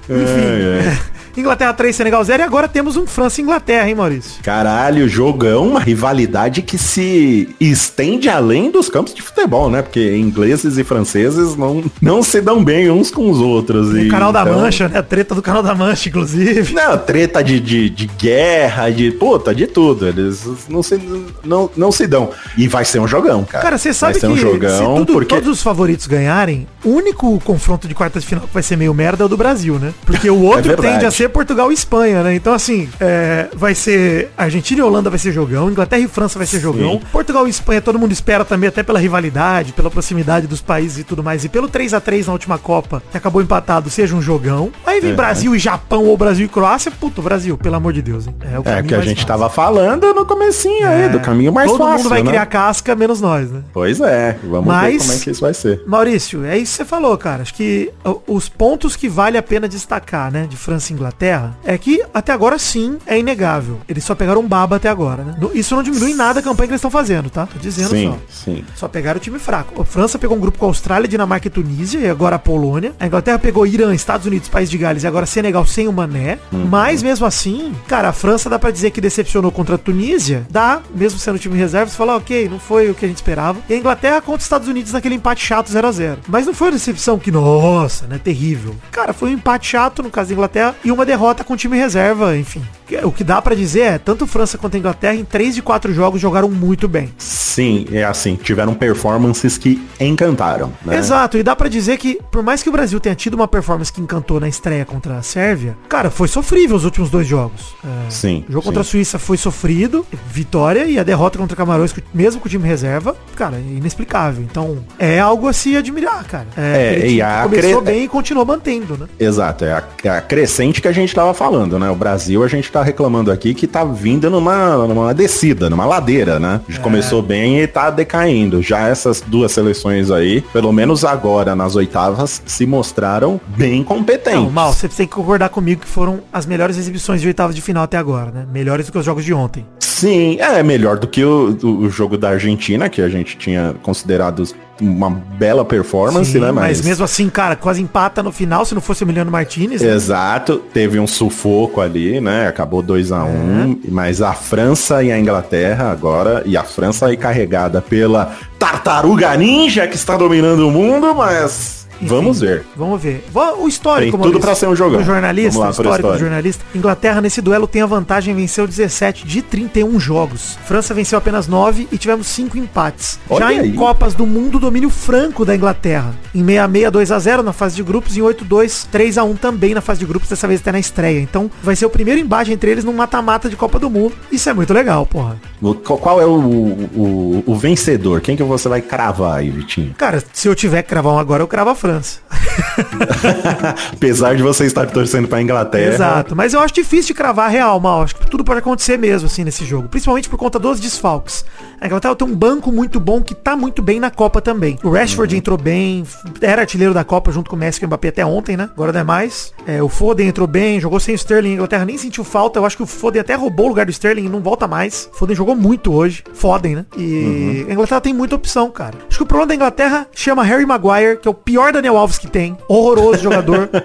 Speaker 3: Enfim.
Speaker 2: Ai, ai.
Speaker 3: Inglaterra 3, Senegal 0 e agora temos um França e Inglaterra, hein, Maurício?
Speaker 2: Caralho, jogão, uma rivalidade que se estende além dos campos de futebol, né? Porque ingleses e franceses não, não se dão bem uns com os outros.
Speaker 3: O canal da
Speaker 2: então-
Speaker 3: Mancha, né? A treta do canal da Mancha, inclusive.
Speaker 2: Não, treta de, de, de guerra, de puta, de tudo. Eles não se, não, não se dão. E vai ser um jogão, cara.
Speaker 3: Cara, você sabe
Speaker 2: vai ser
Speaker 3: que
Speaker 2: um
Speaker 3: se
Speaker 2: jogão,
Speaker 3: tudo-
Speaker 2: porque
Speaker 3: todos os favoritos ganharem, o único confronto de quartas de final que vai ser meio merda é o do Brasil, né? Porque o outro
Speaker 2: verdade.
Speaker 3: tende a ser Portugal e Espanha, né? Então, assim, é, vai ser Argentina e Holanda vai ser jogão, Inglaterra e França vai ser jogão. Portugal e Espanha todo mundo espera também, até pela rivalidade, pela proximidade dos países e tudo mais. E pelo 3 a 3 na última Copa, que acabou empatado, seja um jogão. Aí vem Brasil e Japão ou Brasil e Croácia. Puto, Brasil, pelo amor de Deus, hein? o
Speaker 2: é que a gente
Speaker 3: fácil.
Speaker 2: tava falando no comecinho aí, do caminho mais
Speaker 3: Todo
Speaker 2: fácil,
Speaker 3: mundo vai
Speaker 2: né?
Speaker 3: criar casca, menos nós, né?
Speaker 2: Pois é, vamos
Speaker 3: Mas-
Speaker 2: ver como é que isso vai ser.
Speaker 3: Maurício, é isso que você falou, cara. Acho que os pontos que vale a pena destacar, né, de França e Inglaterra é que até agora sim é inegável. Eles só pegaram um baba até agora, né? Isso não diminui em nada a campanha que eles estão fazendo, tá? Tô dizendo
Speaker 2: Sim,
Speaker 3: só.
Speaker 2: sim.
Speaker 3: Só pegaram o time fraco. A França pegou um grupo com a Austrália, Dinamarca e Tunísia, e agora a Polônia. A Inglaterra pegou Irã, Estados Unidos, País de Gales, e agora Senegal sem o Mané. Mas mesmo assim, cara, a França dá pra dizer que decepcionou contra a Tunísia. Dá, mesmo sendo time reserva, você fala, ok, não foi o que a gente esperava. E a Inglaterra contra os Estados Unidos naquele empate chato 0 a 0 Mas não foi uma decepção que, nossa, né, terrível. Cara, foi um empate chato no caso da Inglaterra e uma derrota com time reserva, enfim. O que dá pra dizer é, tanto França quanto a Inglaterra, em 3 de 4 jogos jogaram muito bem.
Speaker 2: Sim, é assim, tiveram performances que encantaram, né?
Speaker 3: Exato, e dá pra dizer que, por mais que o Brasil tenha tido uma performance que encantou na estreia contra a Sérvia, cara, foi sofrível os últimos dois jogos. É,
Speaker 2: Sim,
Speaker 3: O jogo
Speaker 2: sim.
Speaker 3: contra a Suíça foi sofrido, vitória, e a derrota contra Camarões, mesmo com o time reserva, cara, é inexplicável. Então, é algo a se admirar, cara.
Speaker 2: É,
Speaker 3: aquele
Speaker 2: e a
Speaker 3: começou
Speaker 2: cre-
Speaker 3: bem e continuou mantendo, né?
Speaker 2: Exato, é a, é a crescente que a gente tava falando, né? O Brasil, a gente tá reclamando aqui que tá vindo numa, numa descida, numa ladeira, né? A gente começou bem e tá decaindo. Já essas duas seleções aí, pelo menos agora nas oitavas, se mostraram bem competentes.
Speaker 3: Não, Mal, você tem que concordar comigo que foram as melhores exibições de oitavas de final até agora, né? Melhores do que os jogos de ontem.
Speaker 2: Sim, é melhor do que o, o- jogo da Argentina, que a gente tinha considerado uma bela performance,
Speaker 3: Sim,
Speaker 2: né?
Speaker 3: mas mesmo assim, cara, quase empata no final, se não fosse o Emiliano Martinez. né?
Speaker 2: Exato, teve um sufoco ali, né? Acabou 2 a 1 um,
Speaker 3: É.
Speaker 2: mas a França e a Inglaterra agora, e a França aí carregada pela Tartaruga Ninja que está dominando o mundo, mas
Speaker 3: Enfim,
Speaker 2: vamos ver.
Speaker 3: Vamos ver. O histórico,
Speaker 2: Tem tudo pra ser um jogão.
Speaker 3: Do jornalista,
Speaker 2: lá
Speaker 3: o histórico do
Speaker 2: histórico.
Speaker 3: jornalista. Inglaterra nesse duelo tem a vantagem, venceu 17 de 31 jogos. França venceu apenas 9 e tivemos 5 empates.
Speaker 2: Olha
Speaker 3: Já em
Speaker 2: aí.
Speaker 3: Copas do Mundo, domínio franco da Inglaterra. Em 66, 2 a 0 na fase de grupos e em 8-2, 3 a 1 também na fase de grupos, dessa vez até na estreia. Então vai ser o primeiro embate entre eles num mata-mata de Copa do Mundo. Isso é muito legal, porra.
Speaker 2: O- Qual, qual é o, o, o vencedor? Quem que você vai cravar aí, Vitinho?
Speaker 3: Cara, se eu tiver que cravar um agora, eu cravo a França. França.
Speaker 2: Apesar de você estar torcendo pra Inglaterra.
Speaker 3: Exato, mas eu acho difícil de cravar real, mal. Acho que tudo pode acontecer mesmo, assim, nesse jogo. Principalmente por conta dos desfalques. A Inglaterra tem um banco muito bom que tá muito bem na Copa também. O Rashford
Speaker 2: Uhum.
Speaker 3: entrou bem, era artilheiro da Copa junto com o Messi e o Mbappé até ontem, né? Agora não é mais. É, o Foden entrou bem, jogou sem o Sterling. A Inglaterra nem sentiu falta. Eu acho que o Foden até roubou o lugar do Sterling e não volta mais. O Foden jogou muito hoje. Foden, né? E
Speaker 2: Uhum.
Speaker 3: a Inglaterra tem muita opção, cara. Acho que o problema da Inglaterra chama Harry Maguire, que é o pior Daniel Alves que tem. Horroroso jogador.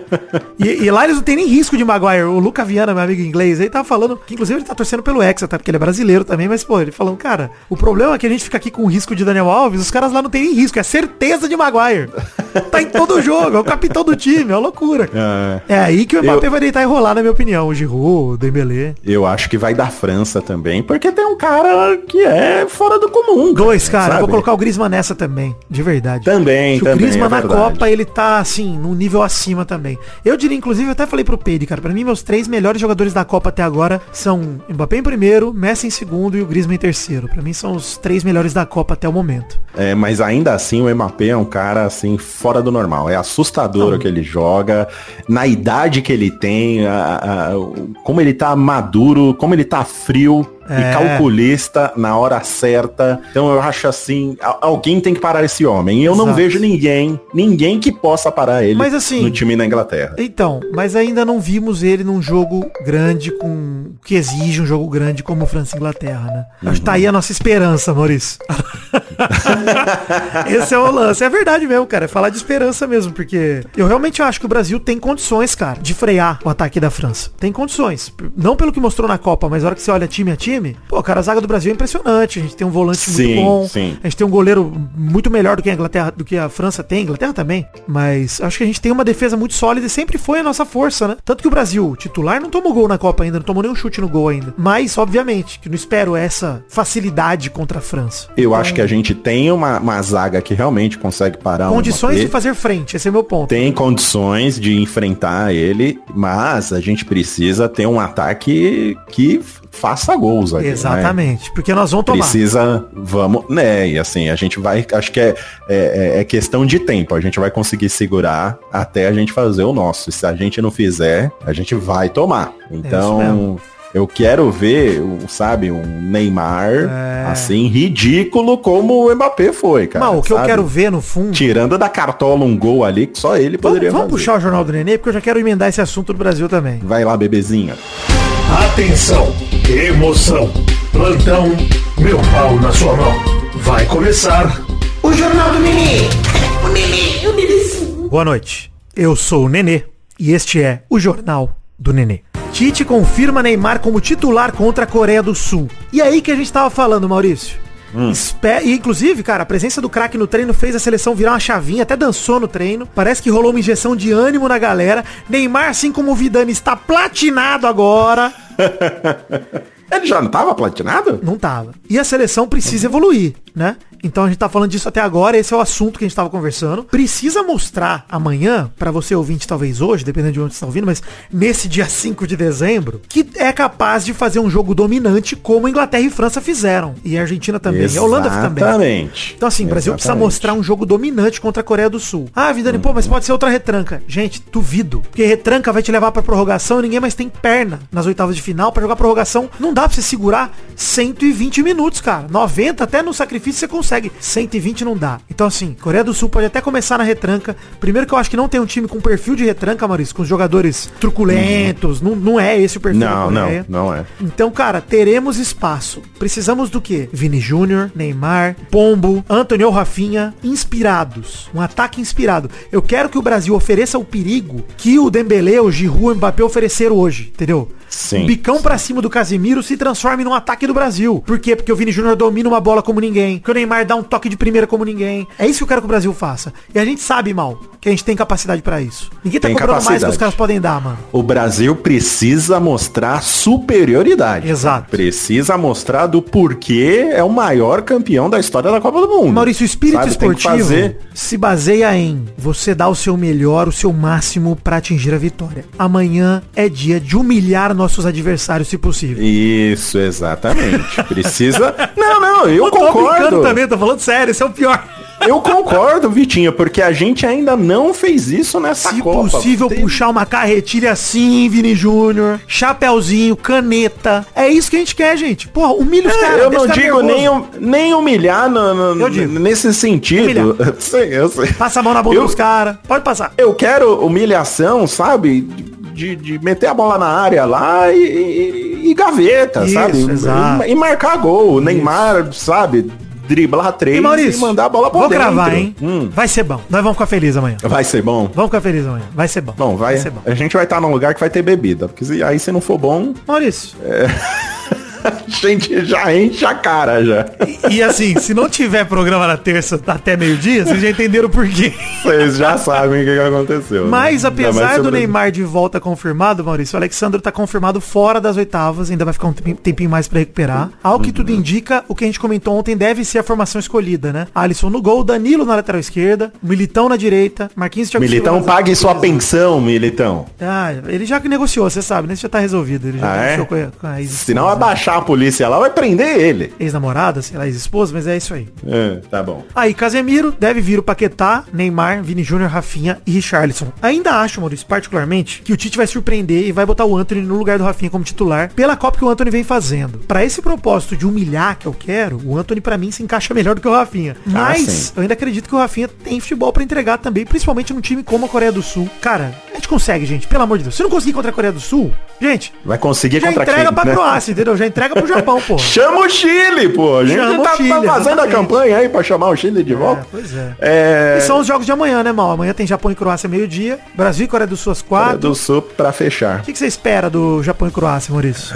Speaker 3: E, e lá eles não tem nem risco de Maguire. O Luca Viana, meu amigo inglês, ele tava falando que inclusive ele tá torcendo pelo Hexa, tá? Porque ele é brasileiro também, mas pô, ele falando, cara, o problema é que a gente fica aqui com o risco de Daniel Alves, os caras lá não tem nem risco, é certeza de Maguire. tá em todo jogo, é o capitão do time, é uma loucura.
Speaker 2: É,
Speaker 3: É aí que o Mbappé
Speaker 2: Eu-
Speaker 3: vai deitar e rolar, na minha opinião. O Giroud, o Dembélé.
Speaker 2: eu acho que vai dar França também, porque tem um cara que é fora do comum.
Speaker 3: Dois, cara. Vou colocar o Griezmann nessa também, de verdade.
Speaker 2: Também,
Speaker 3: que o
Speaker 2: também,
Speaker 3: Griezmann
Speaker 2: é
Speaker 3: na. Copa, ele tá, assim, num nível acima também. Eu diria, inclusive, eu até falei pro Pedro, cara, pra mim, meus três melhores jogadores da Copa até agora são Mbappé em primeiro, Messi em segundo e o Griezmann em terceiro. Pra mim, são os três melhores da Copa até o momento.
Speaker 2: É, mas ainda assim o Mbappé é um cara assim fora do normal. É assustador o que ele joga, na idade que ele tem, a- a- como ele tá maduro, como ele tá frio
Speaker 3: É.
Speaker 2: e calculista na hora certa. Então eu acho assim, alguém tem que parar esse homem. E eu não
Speaker 3: Exato.
Speaker 2: vejo ninguém, ninguém que possa parar ele
Speaker 3: Mas, assim,
Speaker 2: no time da Inglaterra.
Speaker 3: Então, mas ainda não vimos ele num jogo grande com. que exige um jogo grande como França e Inglaterra, né? Acho que tá aí a nossa esperança, Maurício. Esse é o lance. É verdade mesmo, cara. É falar de esperança mesmo, porque eu realmente acho que o Brasil tem condições, cara, de frear o ataque da França. Tem condições. Não pelo que mostrou na Copa, mas na hora que você olha time a time, pô, cara, a zaga do Brasil é impressionante. A gente tem um volante
Speaker 2: Sim,
Speaker 3: muito bom.
Speaker 2: sim.
Speaker 3: A gente tem um goleiro muito melhor do que a Inglaterra, do que a França tem, Inglaterra também. Mas acho que a gente tem uma defesa muito sólida e sempre foi a nossa força, né? Tanto que o Brasil, titular, não tomou gol na Copa ainda, não tomou nenhum chute no gol ainda. Mas, obviamente, que não espero essa facilidade contra a França.
Speaker 2: Eu acho que a gente tem uma, uma zaga que realmente consegue parar
Speaker 3: Condições de fazer frente, esse é meu ponto.
Speaker 2: tem condições de enfrentar ele, mas a gente precisa ter um ataque que faça gols né?
Speaker 3: Exatamente, porque nós vamos tomar.
Speaker 2: Precisa, vamos, né? E assim, a gente vai, acho que é, é, é questão de tempo. A gente vai conseguir segurar até a gente fazer o nosso. E se a gente não fizer, a gente vai tomar.
Speaker 3: É isso
Speaker 2: Então,
Speaker 3: mesmo.
Speaker 2: Eu quero ver, sabe, um Neymar,
Speaker 3: É.
Speaker 2: assim, ridículo como o Mbappé foi, cara.
Speaker 3: Mas o que eu
Speaker 2: sabe?
Speaker 3: quero ver no fundo.
Speaker 2: Tirando da cartola um gol ali que só ele
Speaker 3: Vamos,
Speaker 2: poderia
Speaker 3: vamos
Speaker 2: fazer.
Speaker 3: puxar o Jornal do Nenê, porque eu já quero emendar esse assunto do Brasil também.
Speaker 2: Vai lá, bebezinha.
Speaker 1: Atenção, emoção, plantão, meu pau na sua mão. Vai começar o Jornal do Nenê. O Nenê, o Nenê.
Speaker 3: Boa noite. Eu sou o Nenê e este é o Jornal do Nenê. Tite confirma Neymar como titular contra a Coreia do Sul. E aí que a gente tava falando, Maurício. Espe- E, inclusive, cara, a presença do craque no treino fez a seleção virar uma chavinha, até dançou no treino. Parece que rolou uma injeção de ânimo na galera. Neymar, assim como o Vidani, está platinado agora.
Speaker 2: Ele já não tava platinado?
Speaker 3: Não tava. E a seleção precisa evoluir, né? Então a gente tá falando disso até agora, esse é o assunto que a gente tava conversando. Precisa mostrar amanhã, pra você ouvinte talvez hoje, dependendo de onde você tá ouvindo, mas nesse dia 5 de dezembro, que é capaz de fazer um jogo dominante como Inglaterra e França fizeram. E a Argentina também, e a Holanda também.
Speaker 2: Exatamente.
Speaker 3: Então assim, o Brasil precisa
Speaker 2: Exatamente.
Speaker 3: mostrar um jogo dominante contra a Coreia do Sul. Ah, Vidani, pô, mas pode ser outra retranca. Gente, duvido. Porque retranca vai te levar pra prorrogação e ninguém mais tem perna nas oitavas de final. Pra jogar prorrogação, não dá pra você segurar 120 minutos, cara. 90 até no sacrifício você consegue. 120 não dá. Então assim, Coreia do Sul pode até começar na retranca. Primeiro que eu acho que não tem um time com perfil de retranca, Maurício, com jogadores truculentos. Não, não é esse o perfil da
Speaker 2: Não, não,
Speaker 3: Coreia.
Speaker 2: não é.
Speaker 3: Então, cara, teremos espaço. Precisamos do quê? Vini Júnior, Neymar, Pombo, Antônio Rafinha, inspirados. Um ataque inspirado. Eu quero que o Brasil ofereça o perigo que o Dembele, o Giroud, o Mbappé ofereceram hoje, entendeu?
Speaker 2: Sim.
Speaker 3: Um bicão pra cima do Casimiro se transforme num ataque do Brasil. Por quê? Porque o Vini Júnior domina uma bola como ninguém. Que o Neymar dá um toque de primeira como ninguém. É isso que eu quero que o Brasil faça. E a gente sabe, mal, que a gente tem capacidade pra isso. Ninguém tá
Speaker 2: Tem
Speaker 3: cobrando mais do que os
Speaker 2: capacidade.
Speaker 3: caras podem dar, mano.
Speaker 2: O Brasil precisa mostrar superioridade.
Speaker 3: Exato.
Speaker 2: Precisa mostrar do porquê é o maior campeão da história da Copa do Mundo.
Speaker 3: Maurício, o espírito
Speaker 2: Sabe,
Speaker 3: esportivo se baseia em você dar o seu melhor, o seu máximo pra atingir a vitória. Amanhã é dia de humilhar nossos adversários, se possível.
Speaker 2: Isso, exatamente. Precisa. Não, não, eu
Speaker 3: tô brincando
Speaker 2: concordo.
Speaker 3: também, tô falando sério, esse é o pior.
Speaker 2: Eu concordo, Vitinho, porque a gente ainda não fez isso nessa
Speaker 3: Se
Speaker 2: Copa.
Speaker 3: possível,
Speaker 2: Tem-
Speaker 3: puxar uma carretilha assim, Vini Júnior, chapéuzinho, caneta. É isso que a gente quer, gente. Porra, humilha os caras.
Speaker 2: É, eu
Speaker 3: deixa
Speaker 2: não
Speaker 3: caras
Speaker 2: digo nem, hum- nem humilhar no- no-
Speaker 3: Eu
Speaker 2: nesse sentido. Sei, eu sei.
Speaker 3: Passa a mão na boca
Speaker 2: Eu-
Speaker 3: dos caras. Pode passar.
Speaker 2: Eu quero humilhação, sabe? De, de meter a bola na área lá e, e- e gaveta,
Speaker 3: Isso,
Speaker 2: sabe?
Speaker 3: exato.
Speaker 2: E, e marcar gol. O Neymar, sabe? Driblar três
Speaker 3: E Maurício,
Speaker 2: mandar a bola pra
Speaker 3: vou
Speaker 2: dentro.
Speaker 3: gravar, hein?
Speaker 2: Hum,
Speaker 3: Vai ser bom. Nós vamos ficar felizes amanhã.
Speaker 2: vai ser bom.
Speaker 3: Vamos ficar felizes amanhã. Vai ser bom.
Speaker 2: Bom, vai.
Speaker 3: ser bom.
Speaker 2: A gente vai estar num lugar que vai ter bebida. Porque aí se não for bom,
Speaker 3: Maurício,
Speaker 2: a gente já enche a cara já.
Speaker 3: E, e assim, se não tiver programa na terça até meio-dia, vocês já entenderam por quê.
Speaker 2: Vocês já sabem o que, que aconteceu. né?
Speaker 3: Mas
Speaker 2: Ainda
Speaker 3: apesar do Neymar de volta confirmado, Maurício, o Alexandre tá confirmado fora das oitavas, ainda vai ficar um tempinho, mais pra recuperar. Ao que tudo indica, o que a gente comentou ontem deve ser a formação escolhida, né? Alisson no gol, Danilo na lateral esquerda, Militão na direita, Marquinhos Thiago
Speaker 2: Militão,
Speaker 3: Silva
Speaker 2: pague sua pensão, Militão.
Speaker 3: Ah, ele já que negociou, você sabe, né? Isso já tá resolvido. Ele já
Speaker 2: Ah, é?
Speaker 3: negociou com a, com a
Speaker 2: Se a polícia lá, vai prender ele.
Speaker 3: ex-namorada, sei lá, ex-esposa, mas é isso aí.
Speaker 2: É, tá bom.
Speaker 3: Aí, Casemiro deve vir o Paquetá, Neymar, Vini Júnior, Rafinha e Richarlison. Ainda acho, Maurício, particularmente, que o Tite vai surpreender e vai botar o Anthony no lugar do Rafinha como titular, pela Copa que o Anthony vem fazendo. Pra esse propósito de humilhar que eu quero, o Anthony pra mim se encaixa melhor do que o Rafinha. Mas
Speaker 2: sim.
Speaker 3: eu ainda acredito que o Rafinha tem futebol pra entregar também, principalmente num time como a Coreia do Sul. Cara, a gente consegue, gente, pelo amor de Deus. Se não conseguir contra a Coreia do Sul, gente,
Speaker 2: Vai conseguir
Speaker 3: já
Speaker 2: contra
Speaker 3: entrega
Speaker 2: quem,
Speaker 3: pra
Speaker 2: né?
Speaker 3: Croácia, entendeu? Já entrega pro Japão, pô.
Speaker 2: Chama o Chile, pô. A gente
Speaker 3: Chama
Speaker 2: tá, tá
Speaker 3: Chile,
Speaker 2: fazendo a
Speaker 3: exatamente.
Speaker 2: campanha aí pra chamar o Chile de volta.
Speaker 3: É, pois é.
Speaker 2: É...
Speaker 3: E são os jogos de amanhã, né, Mal? Amanhã tem Japão e Croácia meio-dia. Brasil e Coreia do Sul às
Speaker 2: Coreia
Speaker 3: quatro.
Speaker 2: do Sul pra fechar.
Speaker 3: O que, que você espera do Japão e Croácia, Maurício?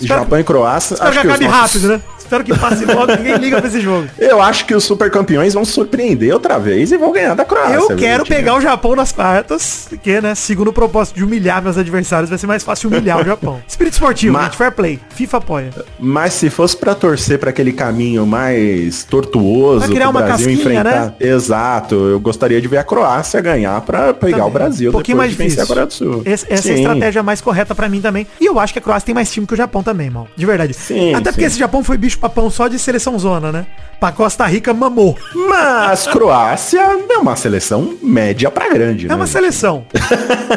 Speaker 2: Japão e Croácia.
Speaker 3: Espero
Speaker 2: acho que
Speaker 3: acabe
Speaker 2: nossos-
Speaker 3: rápido, né? Espero que passe logo, ninguém liga pra esse jogo.
Speaker 2: Eu acho que os super campeões vão surpreender outra vez e vão ganhar da Croácia.
Speaker 3: Eu quero pegar o Japão nas quartas, porque, né, segundo o propósito de humilhar meus adversários, vai ser mais fácil humilhar o Japão. Espírito esportivo,
Speaker 2: Ma-
Speaker 3: gente, fair play. FIFA apoia.
Speaker 2: Mas se fosse pra torcer pra aquele caminho mais tortuoso
Speaker 3: Pra criar uma
Speaker 2: Brasil enfrentar.
Speaker 3: né?
Speaker 2: Exato. Eu gostaria de ver a Croácia ganhar pra pegar o Brasil
Speaker 3: Um pouquinho mais difícil.
Speaker 2: a Coreia do Sul.
Speaker 3: Esse- essa é a estratégia mais correta pra mim também. E eu acho que a Croácia tem mais time que o Japão também, mal. De verdade.
Speaker 2: Sim,
Speaker 3: Até porque
Speaker 2: sim.
Speaker 3: esse Japão foi bicho papão só de seleção zona, né? Pra Costa Rica mamou.
Speaker 2: Mas Croácia é uma seleção média pra grande,
Speaker 3: É
Speaker 2: né?
Speaker 3: uma seleção.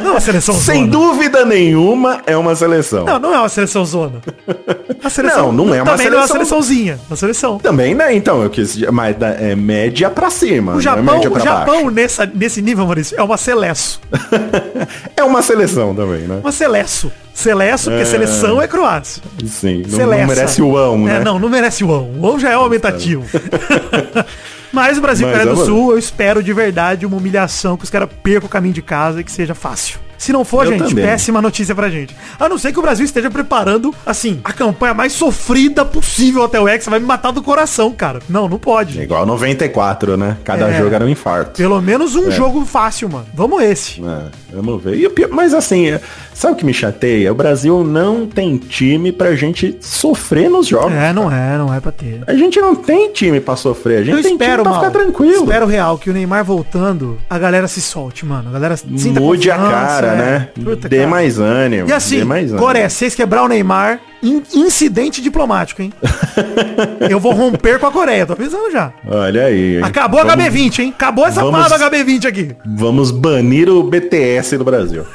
Speaker 3: Não é uma seleção
Speaker 2: Sem
Speaker 3: zona.
Speaker 2: dúvida nenhuma, é uma seleção.
Speaker 3: Não, não é uma seleção zona. A seleção,
Speaker 2: Não, não é uma
Speaker 3: também não é uma
Speaker 2: seleção-
Speaker 3: seleçãozinha. É uma seleção.
Speaker 2: Também, né? Então, eu quis dizer, mas é média pra cima.
Speaker 3: O
Speaker 2: é
Speaker 3: Japão,
Speaker 2: média
Speaker 3: o Japão nessa, nesse nível, Maurício, é uma seleço.
Speaker 2: É uma seleção também, né?
Speaker 3: Uma seleço. Seleço, porque
Speaker 2: É.
Speaker 3: seleção é Croácia.
Speaker 2: Sim, não, não merece o ão, né?
Speaker 3: É, não, não merece o ão. O ão já é um aumentativo. Mas o Brasil e Coreia do Sul, eu espero de verdade uma humilhação que os caras percam o caminho de casa e que seja fácil. Se não for,
Speaker 2: Eu
Speaker 3: gente,
Speaker 2: também.
Speaker 3: péssima notícia pra gente. A não ser que o Brasil esteja preparando, assim, a campanha mais sofrida possível até o Hexa. Vai me matar do coração, cara. Não, não pode.
Speaker 2: É igual 94, né? Cada
Speaker 3: É.
Speaker 2: jogo era um infarto.
Speaker 3: Pelo menos um jogo fácil, mano. Vamos esse.
Speaker 2: É, vamos ver. E mas assim, é- sabe o que me chateia? O Brasil não tem time pra gente sofrer nos jogos.
Speaker 3: É, não é, não é pra ter.
Speaker 2: A gente não tem time pra sofrer. A gente
Speaker 3: Eu
Speaker 2: tem
Speaker 3: espero,
Speaker 2: time pra
Speaker 3: mano.
Speaker 2: ficar tranquilo.
Speaker 3: Espero real que o Neymar voltando, a galera se solte, mano. A galera sinta
Speaker 2: Mude a cara,
Speaker 3: é.
Speaker 2: né?
Speaker 3: Puta,
Speaker 2: Dê
Speaker 3: cara.
Speaker 2: mais ânimo.
Speaker 3: E assim. Coreia, se vocês quebrar o Neymar, in- incidente diplomático, hein? Eu vou romper com a Coreia, tô avisando já.
Speaker 2: Olha aí. hein?
Speaker 3: Acabou a
Speaker 2: vamos,
Speaker 3: HB20, hein? Acabou essa
Speaker 2: vamos-
Speaker 3: parada HB20 aqui.
Speaker 2: Vamos banir o BTS do Brasil.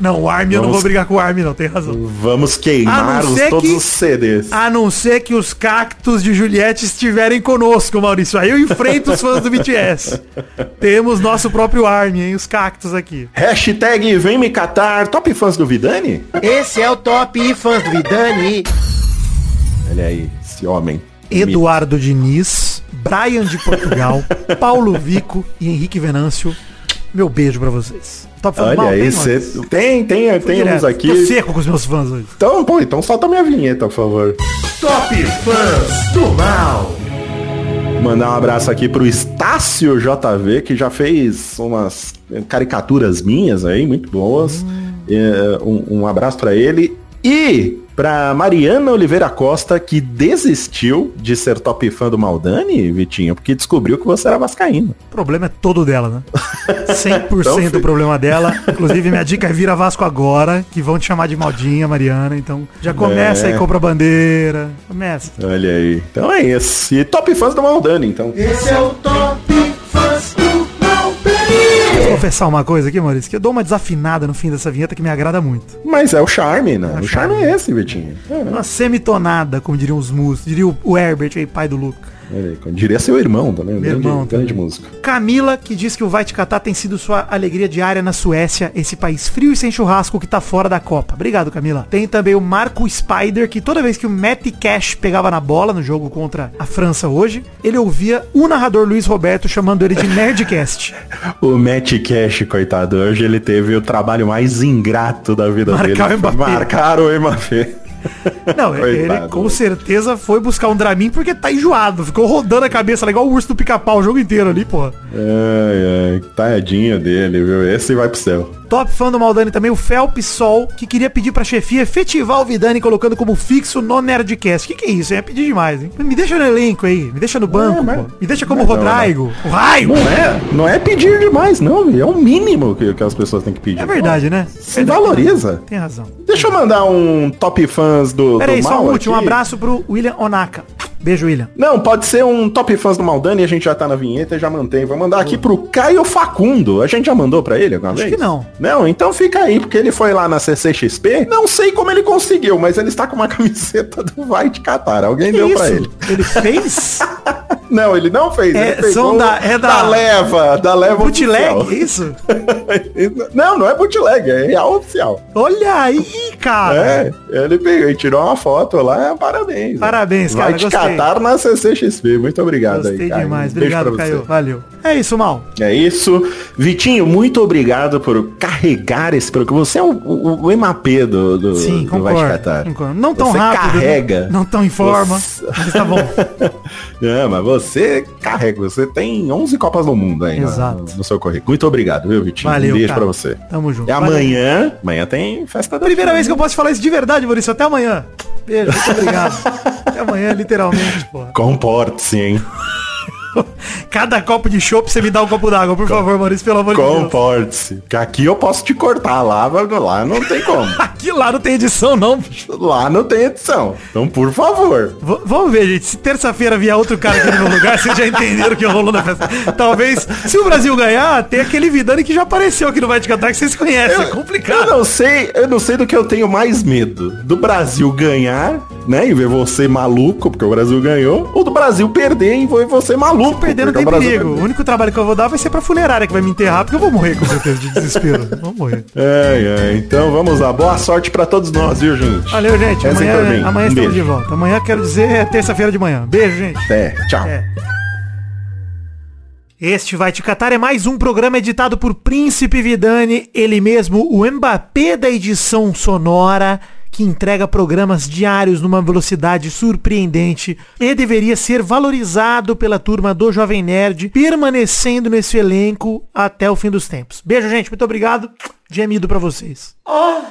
Speaker 3: Não, o Army eu não
Speaker 2: Vamos-
Speaker 3: vou brigar com o Army, não, tem razão.
Speaker 2: Vamos queimar os, todos
Speaker 3: que-
Speaker 2: os CDs.
Speaker 3: A não ser que os cactos de Juliette estiverem conosco, Maurício. Aí eu enfrento os fãs do BTS. Temos nosso próprio Army, hein? Os cactos aqui.
Speaker 2: Hashtag vem me catar. Top fãs do Vidani?
Speaker 4: Esse é o Top Fãs do Vidani.
Speaker 2: Olha aí, esse homem.
Speaker 3: Eduardo Diniz, Brian de Portugal, Paulo Vico e Henrique Venâncio. Meu beijo pra vocês. Top fã do
Speaker 2: Olha
Speaker 3: mal,
Speaker 2: aí,
Speaker 3: tem,
Speaker 2: cê...
Speaker 3: Maurício?
Speaker 2: tem, tem, tem
Speaker 3: Direto.
Speaker 2: uns aqui.
Speaker 3: Tô seco com os meus fãs hoje.
Speaker 2: Então, pô, então solta a minha vinheta, por favor.
Speaker 1: Top Fãs do Mal.
Speaker 2: Mandar um abraço aqui pro Estácio JV, que já fez umas caricaturas minhas aí, muito boas. É, um, um abraço pra ele. E pra Mariana Oliveira Costa, que desistiu de ser top fã do Maldani, Vitinho, porque descobriu que você era vascaíno.
Speaker 3: O problema é todo dela, né? 100%
Speaker 2: Então,
Speaker 3: problema dela. Inclusive, minha dica é vira Vasco agora, que vão te chamar de Maldinha, Mariana. Então, já começa
Speaker 2: É.
Speaker 3: aí, compra a bandeira. Começa.
Speaker 2: Olha aí. Então é esse. E top fãs do Maldani, então.
Speaker 4: Esse é o Top
Speaker 3: confessar uma coisa aqui, Maurício, que eu dou uma desafinada no fim dessa vinheta que me agrada muito.
Speaker 2: Mas é o charme, né?
Speaker 3: É o
Speaker 2: charme é esse, Vitinho. É,
Speaker 3: Uma semitonada, como diriam os músicos. Diria o- o Herbert aí, pai do Luca.
Speaker 2: Olha aí, diria seu irmão também.
Speaker 3: Meu
Speaker 2: grande,
Speaker 3: irmão
Speaker 2: grande
Speaker 3: também.
Speaker 2: músico.
Speaker 3: Camila, que diz que o Vai Te Catar tem sido sua alegria diária na Suécia, esse país frio e sem churrasco que tá fora da Copa. Obrigado, Camila. Tem também o Marco Spider, que toda vez que o Matt Cash pegava na bola no jogo contra a França hoje, ele ouvia o narrador Luiz Roberto chamando ele de Nerdcast.
Speaker 2: O Matt Cash, coitado, hoje ele teve o trabalho mais ingrato da vida
Speaker 3: Marcar
Speaker 2: dele.
Speaker 3: o Mbappé.
Speaker 2: Marcar o Mbappé.
Speaker 3: Não, ele
Speaker 2: Coitado.
Speaker 3: com certeza foi buscar um Dramin porque tá enjoado. Ficou rodando a cabeça igual o urso do pica-pau o jogo inteiro ali, pô.
Speaker 2: Ai, ai, tadinho dele, viu? Esse vai pro céu.
Speaker 3: Top fã do Maldani também, o Felp Sol, que queria pedir pra chefia efetivar o Vidani colocando como fixo no Nerdcast. Que que é isso? É pedir demais, hein? Me deixa no elenco aí, me deixa no banco,
Speaker 2: mas-
Speaker 3: pô. Me deixa como
Speaker 2: mas não,
Speaker 3: Rodrigo. O raio!
Speaker 2: Não é, não é pedir demais, não? É o mínimo que, que as pessoas têm que pedir.
Speaker 3: É verdade, né?
Speaker 2: Se valoriza.
Speaker 3: Tem razão.
Speaker 2: Deixa eu mandar um top fãs do,
Speaker 3: Pera
Speaker 2: do
Speaker 3: só um último. Um abraço pro William Onaka. Beijo, William.
Speaker 2: Não, pode ser um top fãs do Maldani, a gente já tá na vinheta e já mantém. Vou mandar aqui pro Caio Facundo. A gente já mandou pra ele alguma
Speaker 3: Acho
Speaker 2: vez?
Speaker 3: que não.
Speaker 2: Não, então fica aí, porque ele foi lá na CCXP. Não sei como ele conseguiu, mas ele está com uma camiseta do Vai de Catar. Alguém
Speaker 3: Que
Speaker 2: deu pra ele.
Speaker 3: Ele fez?
Speaker 2: Não, ele não fez.
Speaker 3: É,
Speaker 2: ele
Speaker 3: da- é da-
Speaker 2: leva, da leva
Speaker 3: Bootleg?
Speaker 2: oficial.
Speaker 3: Isso?
Speaker 2: não, não é bootleg, é real oficial.
Speaker 3: Olha aí, cara.
Speaker 2: É, ele pegou e tirou uma foto lá, parabéns.
Speaker 3: Parabéns, cara,
Speaker 2: Vai te
Speaker 3: gostei.
Speaker 2: catar na CCXP. Muito obrigado
Speaker 3: Gostei
Speaker 2: aí, Caio.
Speaker 3: demais.
Speaker 2: Um
Speaker 3: Obrigado, Caio. Valeu. É isso, Mal.
Speaker 2: É isso. Vitinho, muito obrigado por carregar esse programa. Você é o, o, o MAP do, do,
Speaker 3: Sim,
Speaker 2: do Vai te
Speaker 3: concordo,
Speaker 2: Catar.
Speaker 3: concordo. Não tão
Speaker 2: Você
Speaker 3: rápido. né?
Speaker 2: carrega.
Speaker 3: Não tão em forma.
Speaker 2: Você-
Speaker 3: Mas tá bom.
Speaker 2: Não, mas você carrega. Você tem 11 Copas do Mundo aí no-
Speaker 3: Exato.
Speaker 2: no, seu currículo. Muito obrigado, viu, Vitinho?
Speaker 3: Valeu,
Speaker 2: um beijo
Speaker 3: cara.
Speaker 2: pra você.
Speaker 3: Tamo junto.
Speaker 2: E
Speaker 3: Valeu.
Speaker 2: amanhã, amanhã tem festa da
Speaker 3: Primeira vez que eu posso falar isso de verdade, Maurício. Até amanhã. Beijo, muito obrigado. Até amanhã, literalmente, porra.
Speaker 2: Comporte-se, hein?
Speaker 3: Cada copo de chopp você me dá um copo d'água, por favor, Maurício, pelo amor de Deus.
Speaker 2: Comporte-se. Que aqui eu posso te cortar. Lá, lá não tem como.
Speaker 3: Aqui lá não tem edição, não, bicho.
Speaker 2: lá não tem edição. Então, por favor.
Speaker 3: V- vamos ver, gente. Se terça-feira vier outro cara aqui no meu lugar, vocês já entenderam o que rolou na festa. Talvez, se o Brasil ganhar, tem aquele Vidani que já apareceu aqui no Vai Te Cantar, que vocês conhecem. é
Speaker 2: Eu
Speaker 3: complicado.
Speaker 2: não sei, eu não sei do que eu tenho mais medo. Do Brasil ganhar, né? E ver você maluco, porque o Brasil ganhou. Ou do Brasil perder e ver você maluco. Porque
Speaker 3: tem
Speaker 2: o
Speaker 3: perigo.
Speaker 2: perdeu.
Speaker 3: O único trabalho que eu vou dar vai ser pra fuleirária que vai me enterrar, porque eu vou morrer com certeza de desespero. Vou morrer.
Speaker 2: É, é. Então vamos lá. Boa sorte pra todos nós, viu, gente?
Speaker 3: Valeu, gente.
Speaker 2: Rezem por
Speaker 3: Amanhã, amanhã
Speaker 2: Um
Speaker 3: estamos
Speaker 2: beijo.
Speaker 3: de volta. Amanhã quero dizer é terça-feira de manhã. Beijo, gente.
Speaker 2: É, tchau.
Speaker 3: É. Este Vai Te Catar é mais um programa editado por Príncipe Vidani, ele mesmo, o Mbappé da edição sonora, que entrega programas diários numa velocidade surpreendente e deveria ser valorizado pela turma do Jovem Nerd, permanecendo nesse elenco até o fim dos tempos. Beijo, gente. Muito obrigado. Gemido pra vocês.
Speaker 4: Oh,